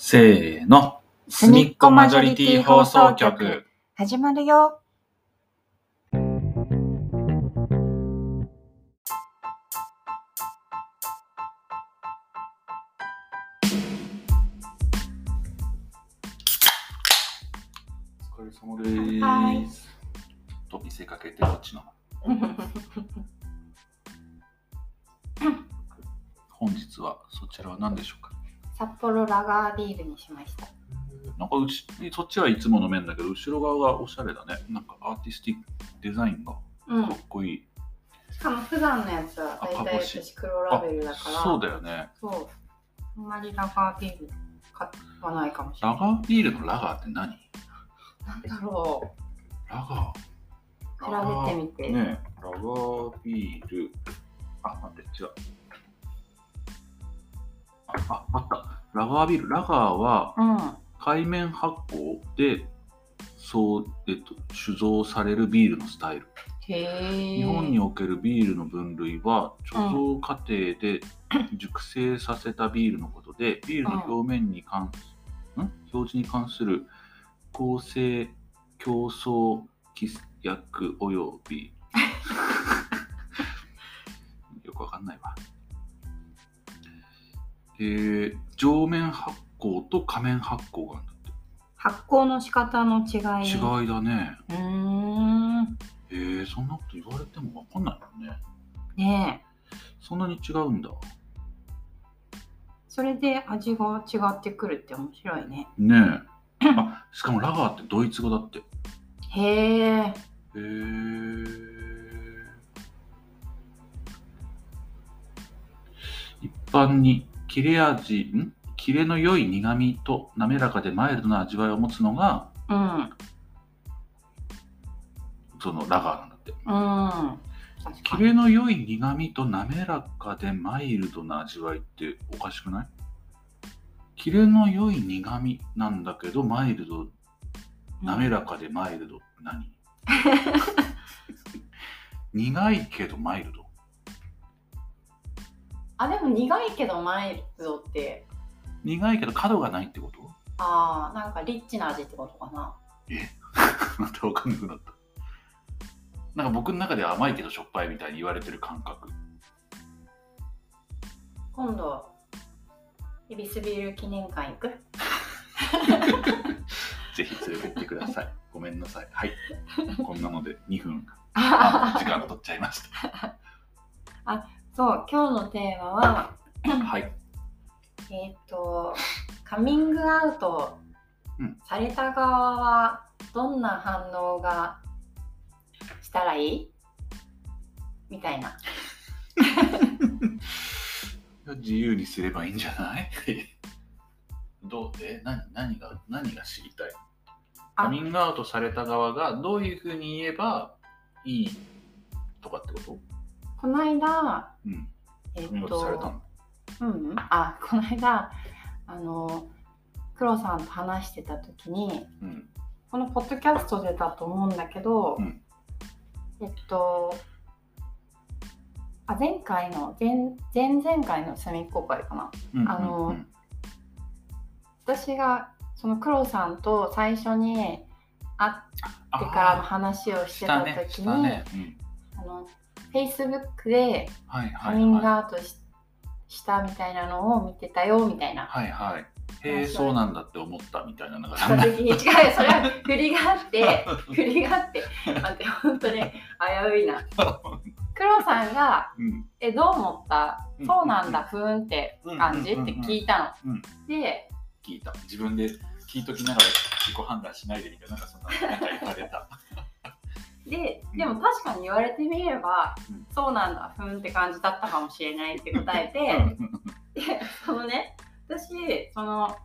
せーの。すみっこマジョリティ放送局。始まるよ。お疲れ様です。はいと見せかけてこっちの。本日はそちらは何でしょうか？札幌ラガービールにしました。なんかうち、そっちはいつもの面だけど、後ろ側がおしゃれだね。なんかアーティスティックデザインがうんかっ。こいい。しかも普段のやつは大体私黒ラベルだから。そうだよね。そう。あんまりラガービール買わないかもしれない。ラガービールのラガーって何？なんだろラガー。調べてみてねえラガービール。あ、待って、違う。あ、ああった。ラガービール。ラガーはう。うん。海面発酵で、そう、えっと、酒造されるビールのスタイル。へえ。日本におけるビールの分類は貯蔵過程で熟成させたビールのことで、ビールの表面に関す、ん？表示に関する構成競争規約および よくわかんないわ。えー上面発酵と下面発酵があるんだっ発酵の仕方の違い。て。違いだね。うーん。えー、そんなこと言われてもわかんないもんね。ねえ。そんなに違うんだ。それで味が違ってくるって面白いね。ねえ。あ、しかもラガーってドイツ語だって。へえ。へえ。一般に切れ味、ん？切れの良い苦味と滑らかでマイルドな味わいを持つのが、うん。そのラガーなんだって。うん。確かに。切れの良い苦味と滑らかでマイルドな味わいっておかしくない？切れの良い苦味なんだけど、マイルド、滑らかでマイルド何？苦いけどマイルドあ、でも苦いけどマイルドって、苦いけど角がないってこと？ああ、なんかリッチな味ってことかな。なんてわかんなくなった。なんか僕の中では甘いけどしょっぱいみたいに言われてる感覚。今度、エビスビール記念館行く？ぜひ連れてってください。ごめんなさい。はい。こんなので2分 あ時間取っちゃいましそう、今日のテーマは、た。はい。えっ、と、カミングアウトうんされた側はどんな反応がしたらいい？みたいな。自由にすればいいんじゃない？どう？え何何が何が知りたい？あカミングアウトされた側がどういうふうに言えばいいとかってこと？この間、うん。えっ、カミングアウトされたの？うん、あこの間あの黒さんと話してた時にうん。このポッドキャストでだと思うんだけど、うんえっとあ前回の前前々回の隅っこ会かなうん。あのうん私がその黒さんと最初に会ってからの話をしてた時に。あの Facebook ではいカミングはいはい。アウトし,、したみたいなのを見てたよみたいな。はいはい。へえ、そうなんだって思ったみたいなのが。した時に違うそれは振りがあって 振りがあって待って本当に危ういな。黒さんがうん「えどう思った？うん。そうなんだふーんって感じ?」って聞いたうん。の。で聞いた。自分で聞いときながら自己判断しないでみたいな、なんかそんな、なんか言われた。ででも確かに言われてみれば、うんそうなんだふーんって感じだったかもしれないって答えてでそのね私その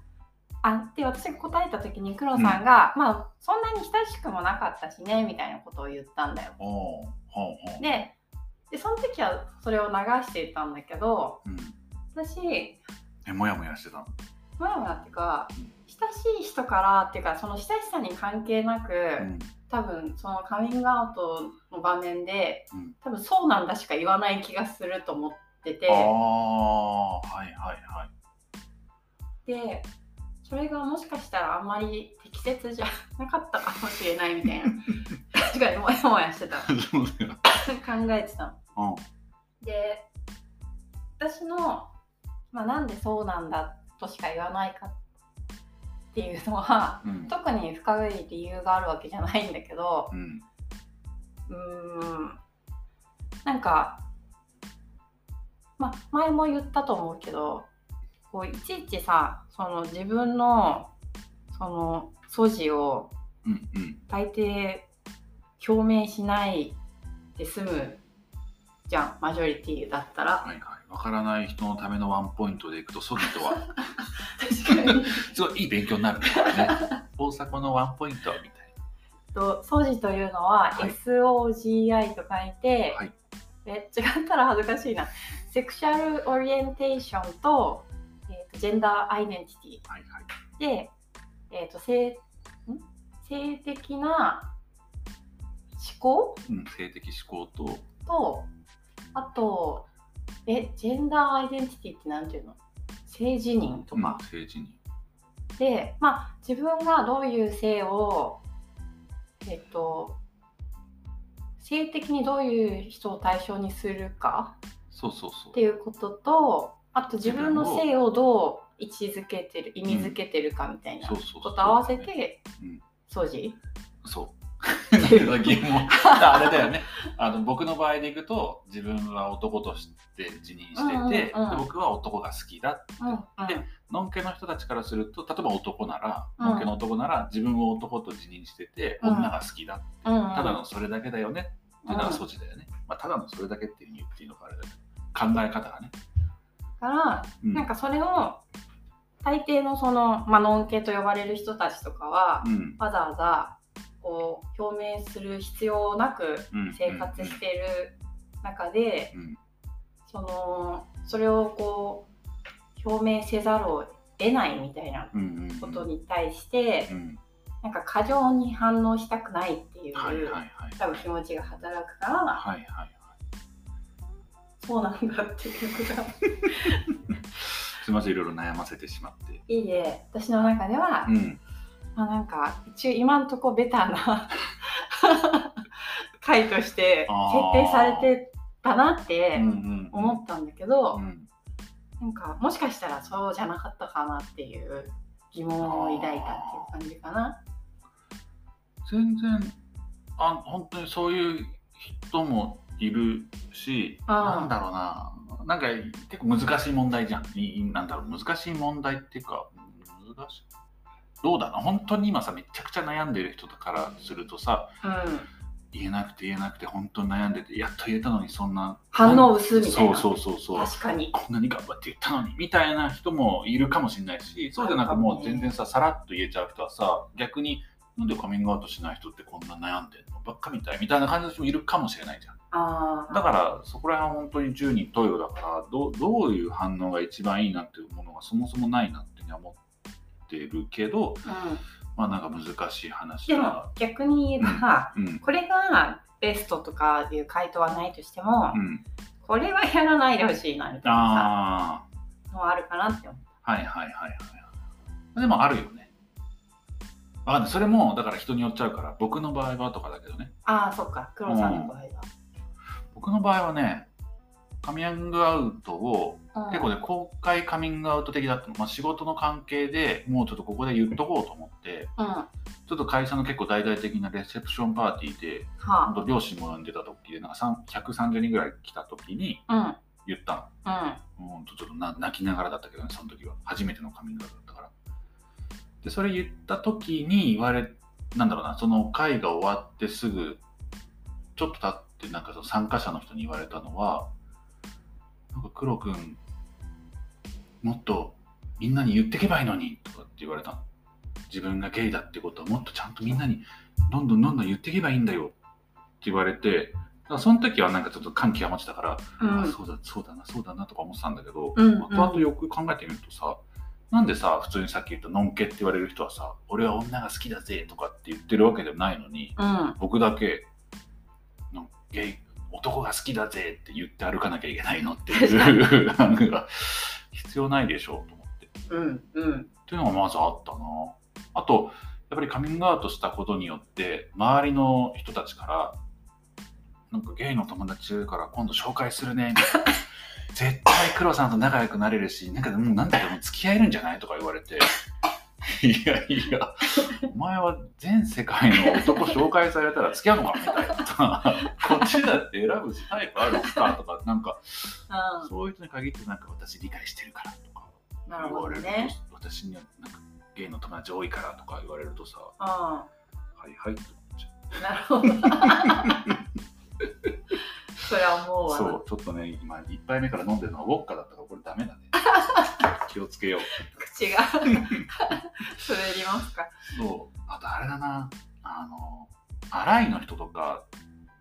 あで私が答えた時に黒さんが、まあそんなに親しくもなかったしねみたいなことを言ったんだよ。ででその時はそれを流していたんだけどうん。私え、もやもやしてたの？もやもやっていうか親しい人からっていうかその親しさに関係なく、うん。多分そのカミングアウトの場面で、うん多分そうなんだしか言わない気がすると思っててああ、はいはいはい。でそそれがもしかしたらあんまり適切じゃなかったかもしれないみたいな確かにもやもやしてた 考。えてたのうん。で私の、まあ、なんでそうなんだとしか言わないかっていうのはうん。特に深い理由があるわけじゃないんだけどうん。うーんなんか、まあ、前も言ったと思うけどこういちいちさその自分のその素地を。大抵表明しないで済むじゃんマジョリティだったら。はいはい。わからない人のためのワンポイントでいくと、ソギとは、確かに。すごいいい勉強になるね。大阪のワンポイントみたい。と素地というのは、はい。SOGI と書いて、はい。え違ったら恥ずかしいな。セクシャルオリエンテーションと,、えーとジェンダーアイデンティテな。はいはい。ィで、えー、と性ん？性的な思考？うん、性的思考と、とあとえジェンダーアイデンティティって何ていうの？性自認とうんか、政治に。でまあ自分がどういう性をえっと性的にどういう人を対象にするかそうそうそうって。いうこととあと自分の性をどう位置づけてる意味づけてるかみたいなこと合わせてうん掃除？そう。疑問。あれだよね。あの僕の場合でいくと自分は男として自認してて、うんうんうん。で僕は男が好きだって、うんうん。でのんけの人たちからすると例えば男なら、うん。のんけの男なら自分を男と自認してて、うん。女が好きだうんうん。ただのそれだけだよね。っていうのが素地だよね、まあ、ただのそれだけっていうっていいのかあれだけど。考え方がね、からうん。なんかそれを大抵のその、まあのんけと呼ばれる人たちとかは、うん。わざわざこう表明する必要なくうん生活している中で、うん。そのそれをこう表明せざるを得ないみたいなことに対して、うん。なんか過剰に反応したくないっていう、多分気持ちが働くから、はいはいはいそうなんだっていうことが。すみませんいろいろ悩ませてしまって。いいえ私の中では、うんまあ、なんか一応今んとこベターな回として設定されてたなってうんうん思ったんだけど、うん。なんかもしかしたらそうじゃなかったかなっていう疑問を抱いたっていう感じかな。全然あ本当にそういう人もいるしなんだろうな。なんか結構難しい問題じゃん。いなんだろう。難しい問題っていうか難しいどうだな？本当に今さめちゃくちゃ悩んでる人からするとさうん、言えなくて言えなくて本当に悩んでてやっと言えたのにそんな反応薄みたいな。そうそうそうそう。確かに。こんなに頑張って言ったのにみたいな人もいるかもしれないしそうじゃなくもう全然ささらっと言えちゃう人はさ逆になんでカミングアウトしない人ってこんな悩んでんの？ばっかみたいみたいな感じの人もいるかもしれないじゃん。ああだからそこら辺は本当に十人十色だからどどういう反応が一番いいなっていうものがそもそもないなっていうふうには思ってるけどうん、まあなんか難しい話でもだ逆に言えば、うん。これがベストとかいう回答はないとしても、うん。これはやらないでほしいなみたいなあさのはあるかなって思はいはいはいはい。でもあるよね。わかんない。それもだから人によっちゃうから。僕の場合はとかだけどね。ああそっか。黒さんの場合は。僕の場合はねカミングアウトをうん。結構ね公開カミングアウト的だったの、まあ、仕事の関係でもうちょっとここで言っとこうと思ってうん、はちょっと会社の結構大々的なレセプションパーティーであ。本当両親も呼んでた時でなんか3 130人ぐらい来た時にうん。言ったうん。のほん。とちょっとな泣きながらだったけどねその時は。初めてのカミングアウトだったから。でそれ言った時に言われなんだろうなその会が終わってすぐちょっと経ってなんかその参加者の人に言われたのはなんか黒くんもっとみんなに言ってけばいいのにとかって言われたの自分がゲイだってことはもっとちゃんとみんなにどんどんどんどん言ってけばいいんだよって言われてだその時はなんかちょっと感極まってたから、うんあそうだそうだなそうだなとか思ってたんだけど、うんうん。後々よく考えてみるとさなんでさ普通にさっき言ったのんけって言われる人はさ俺は女が好きだぜとかって言ってるわけでもないのにうん。僕だけのゲイ男が好きだぜって言って歩かなきゃいけないのっていうなんか必要ないでしょうと思ってうんうんっていうのがまずあったな。あと、やっぱりカミングアウトしたことによって、周りの人たちから、なんかゲイの友達から今度紹介するね、みたいな。絶対黒さんと仲良くなれるし、なんかもうなんだかもう付き合えるんじゃないとか言われて。いやいや、お前は全世界の男紹介されたら付き合うのかみたいな。こっちだって選ぶしタイプあるんかとか、なんか、うそういう人に限ってなんか私理解してるからとか。んなるほ言われると、どね私にはなんかゲイの友達多いからとか言われるとさ、うん。はいはいってなるほど それは思うわ。そう、ちょっとね、今1杯目から飲んでるのはウォッカだったからこれダメだね。気をつけよう。口が 滑りますかそう、あとあれだな、あの、荒井の人とか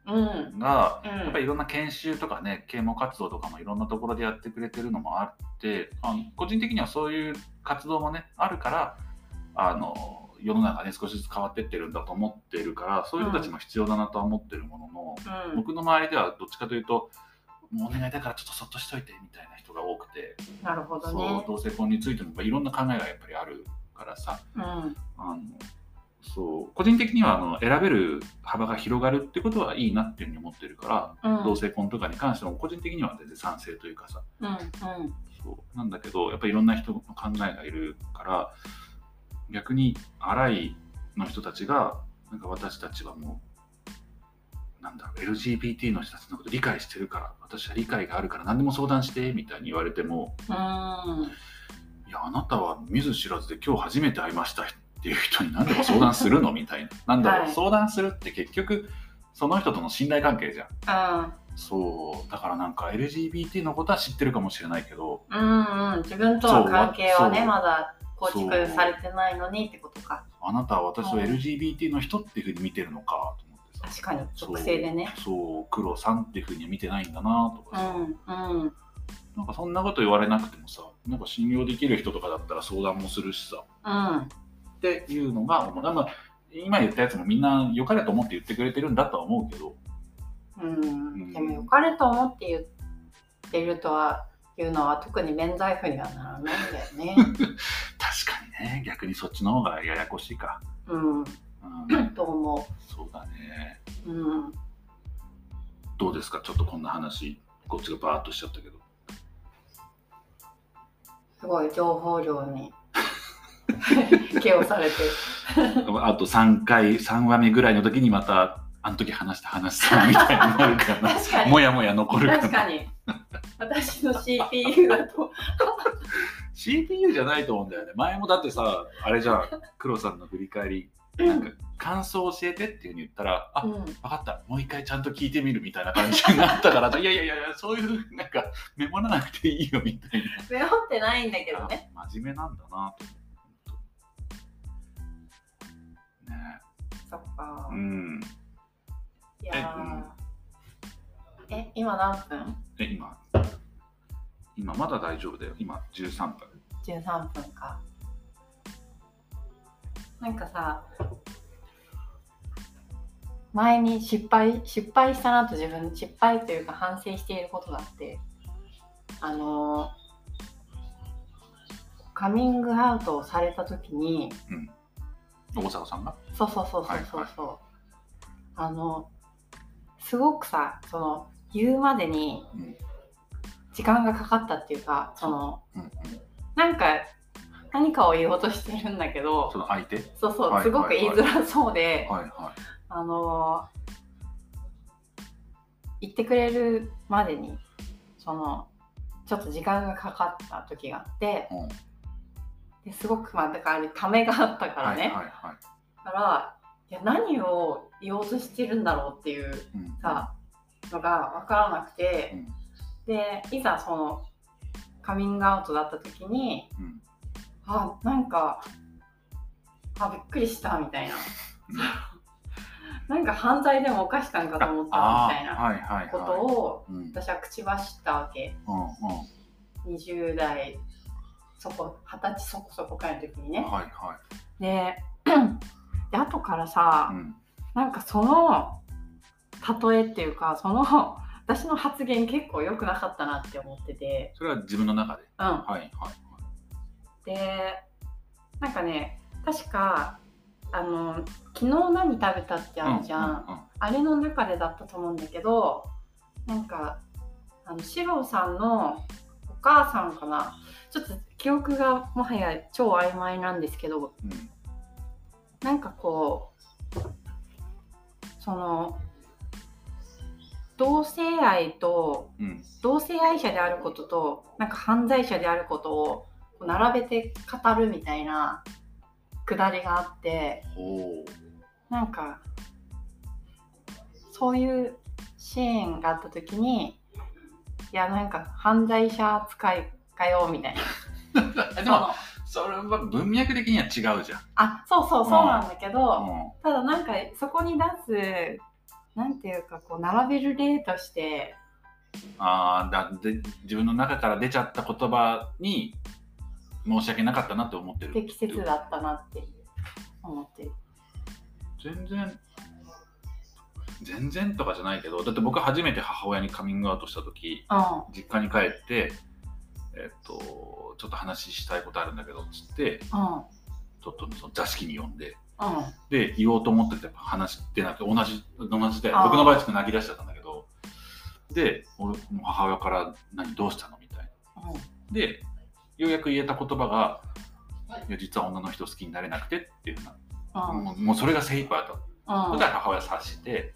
うんが、うんやっぱりいろんな研修とかね、啓蒙活動とかもいろんなところでやってくれてるのもあって、あの個人的にはそういう活動もね、あるから、あの、世の中ね、少しずつ変わってってるんだと思ってるから、そういう人たちも必要だなとは思ってるものの、うん。僕の周りではどっちかというと、もうお願いだからちょっとそっとしといてみたいな人が多くて、なるほどね。同性婚についてもいろんな考えがやっぱりあるからさ、うん。あのそう個人的にはあの選べる幅が広がるってことはいいなっていうふうに思ってるから、うん。同性婚とかに関しても個人的には全然賛成というかさうんうん。そう。なんだけどやっぱりいろんな人の考えがいるから逆に荒いの人たちがなんか私たちはもうなんだろう LGBT の人たちのこと理解してるから私は理解があるから何でも相談してみたいに言われてもうん。いやあなたは見ず知らずで今日初めて会いましたっていう人に何でも相談するの？みたいな。なんだろう、はい。相談するって結局その人との信頼関係じゃん。うん。そう。だからなんか LGBT のことは知ってるかもしれないけどうんうん。自分との関係はねまだ構築されてないのにってことか。あなたは私をうん。LGBT の人っていうふうに見てるのかと思ってさ。確かに属性でね。そう。黒さんっていうふうには見てないんだなとうかさ、んうん。なんかそんなこと言われなくてもさなんか信用できる人とかだったら相談もするしさ。うん。っていうのが思う。まあ今言ったやつもみんな良かれと思って言ってくれてるんだとは思うけど、うん。でも良かれと思って言ってるとはいうのは特に免罪符にはならないんだよね。確かにね、逆にそっちの方がややこしいか。うん、うん、と思そうだね。う。うん、どうですか？ちょっとこんな話、こっちがバーっとしちゃったけど。すごい情報量に 気をされて あと3回、3話目ぐらいの時にまた、あの時話した話さみたいになるかな。確かにもやもや残る。確かに私の CPU だと CPU じゃないと思うんだよね。前もだってさ、あれじゃん、黒さんの振り返り、なんか感想教えてっていうふうに言ったら、あ、うん分かった、もう一回ちゃんと聞いてみるみたいな感じになったから、いやいやいやいや、そういう、なんか、メモらなくていいよみたいメモってないんだけどな。ねあ真面目なんだなと。ねそっかうん。いやー。え今何分？え、今、今まだ大丈夫だよ。今13分。13分か。なんかさ前に失敗失敗したなと自分失敗というか反省していることがあってあのカミングアウトをされた時に大沢さんが？そうそうそうそうそうそう、あのすごくさその言うまでにうん時間がかかったっていうかそのうんうん。なんか何かを言おうとしてるんだけどその相手？そうそう、はいすごく言いづらそうで、はいはあの言ってくれるまでにそのちょっと時間がかかった時があってい。うんですごくまあだからためがあったからね、はいはいはい。だからいや何を言おうとしてるんだろうっていううん。さのが分からなくて、うん。でいざそのカミングアウトだった時にうん。あなんかあびっくりしたみたいな。なんか犯罪でも犯したんかと思ったみたいな。ことを私は口走ったわけ。うん20代そこ二十歳そこそこくらいの時にね。はいはでで後からさ、い。うんなんかその例えっていうかその私の発言結構良くなかったなって思っててそれは自分の中で？うんはいはいはい。でなんかね確かあの昨日何食べたってあるじゃん、うんうんあれの中でだったと思うんだけどなんかあの四郎さんのお母さんかなちょっと記憶がもはや超曖昧なんですけどうんなんかこうその同性愛とうん。うん同性愛者であることとなんか犯罪者であることを並べて語るみたいなくだりがあってほなんかそういうシーンがあった時にいやなんか犯罪者扱いかよみたいな。うでもそれは文脈的には違うじゃん、あそうそうそうなんだけど、うん。ただなんかそこに出すなんていうかこう並べる例としてあーだで自分の中から出ちゃった言葉に申し訳なかったなって思ってる。適切だったなって思ってる。全然全然とかじゃないけどだって僕初めて母親にカミングアウトした時うん。実家に帰ってえっとちょっと話したいことあるんだけどっつってうん。ちょっとその座敷に呼んでうん。で言おうと思ってて話してなくて同じ同じで僕の場合ちょっと泣き出しちゃったんだけどで俺母親から「何どうしたの?」みたいな。でようやく言えた言葉が「いや実は女の人好きになれなくて」っていうふうな。うん。もうもうそれが精一杯だった。うん。そしたら母親察して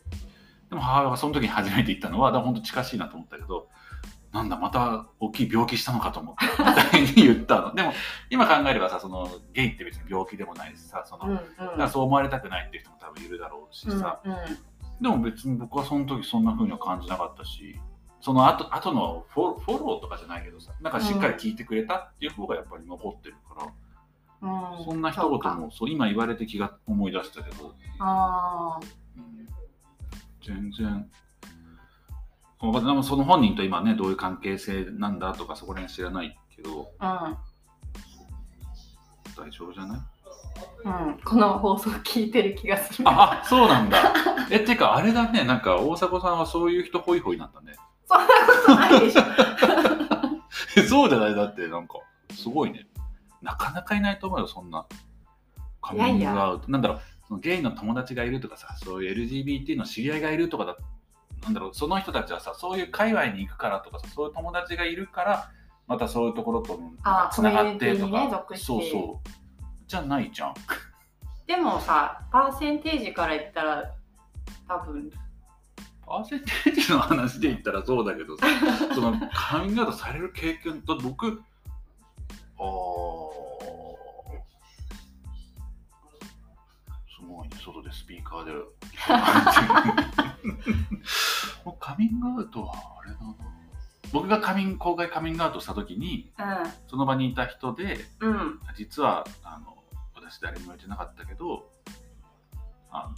でも母親がその時に初めて言ったのはだから本当近しいなと思ったけどなんだまた大きい病気したのかと思ったみたいに言ったの。でも今考えればさそのゲイって別に病気でもないしさその、うんだからそう思われたくないっていう人も多分いるだろうしさ、うんうん。でも別に僕はその時そんな風には感じなかったしその後後のフォフォローとかじゃないけどさなんかしっかり聞いてくれたっていう方がやっぱり残ってるから、うん。そんな一言もそう今言われて気が思い出したけど、あうん。全然その本人と今ねどういう関係性なんだとかそこら辺知らないけど。あ大丈夫じゃない？うん。うんこの放送聞いてる気がする。ああそうなんだ。えってかあれだね。なんか大迫さんはそういう人ホイホイなんだね。そんなことないでしょ。え そうじゃない？だってなんかすごいね。なかなかいないと思うよそんな。カミングアウト。なんだろう。そのゲイの友達がいるとかさそういう LGBT の知り合いがいるとかだなんだろうその人たちはさそういう界隈に行くからとかさそういう友達がいるからまたそういうところとあつながってとか、属して。そうそう。じゃないじゃん。でもさパーセンテージから言ったら多分。パーセンテージの話で言ったらそうだけどさそのカミングアウトされる経験と僕あーすごいね外でスピーカーで もうカミングアウトはあれだな。僕がカミン公開カミングアウトした時にその場にいた人でうん。うん実はあの私誰にも言ってなかったけどあの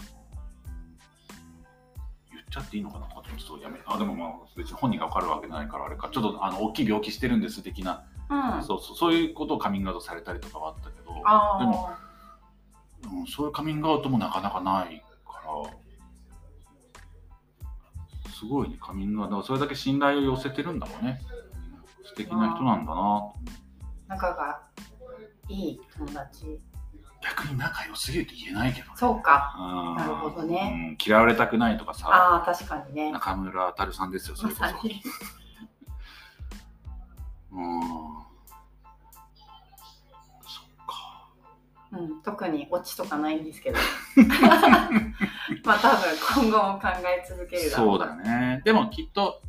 言っちゃっていいのかな？ちょっとやめあでもまあ別に本人が分かるわけないからあれか。ちょっとあの大きい病気してるんです的な、うん。そうそうそういうことをカミングアウトされたりとかはあったけどあでも、うん、そういうカミングアウトもなかなかないすごいねカミングアウトだからそれだけ信頼を寄せてるんだろうね。素敵な人なんだな。仲がいい友達。逆に仲良すぎると言えないけどね。そうか。うん。なるほどね。うん嫌われたくないとかさ。ああ確かにね。中村たるさんですよそれこそ。うんうん、特にオチとかないんですけど。まあ多分今後も考え続けるだろそうだね。でもきっと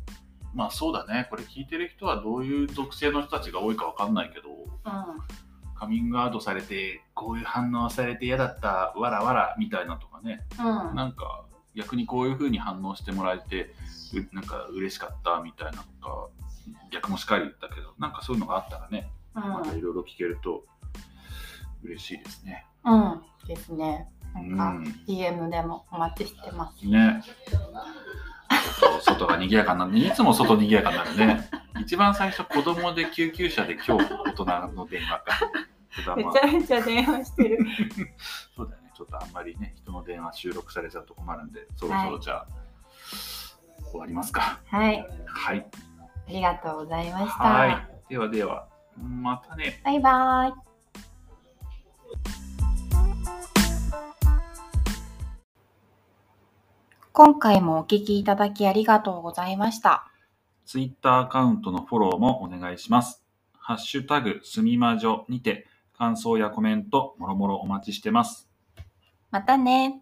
まあそうだね。これ聞いてる人はどういう属性の人たちが多いかわかんないけどカミングアウトされてこういう反応されて嫌だったわらわらみたいなとかね。うん。うんなんか逆にこういう風に反応してもらえてうなんか嬉しかったみたいなとか逆もしかりだけどなんかそういうのがあったらねまたいろいろ聞けると嬉しいですね。うん、うん、ですねうなんかん DM でもお待ちしてますね。外が賑やかになるね。いつも外賑やかになるね。一番最初子供で救急車で今日大人の電話か。めちゃめちゃ電話してる そうだよね。ちょっとあんまりね、人の電話収録されちゃうと困るんで、そろそろじゃあ、終わりますか。はいはい。ありがとうございましたはい。ではでは、またね。バイバイ今回もお聞きいただきありがとうございました。ツイッターアカウントのフォローもお願いします。ハッシュタグすみまじょにて感想やコメントもろもろお待ちしてます。またね。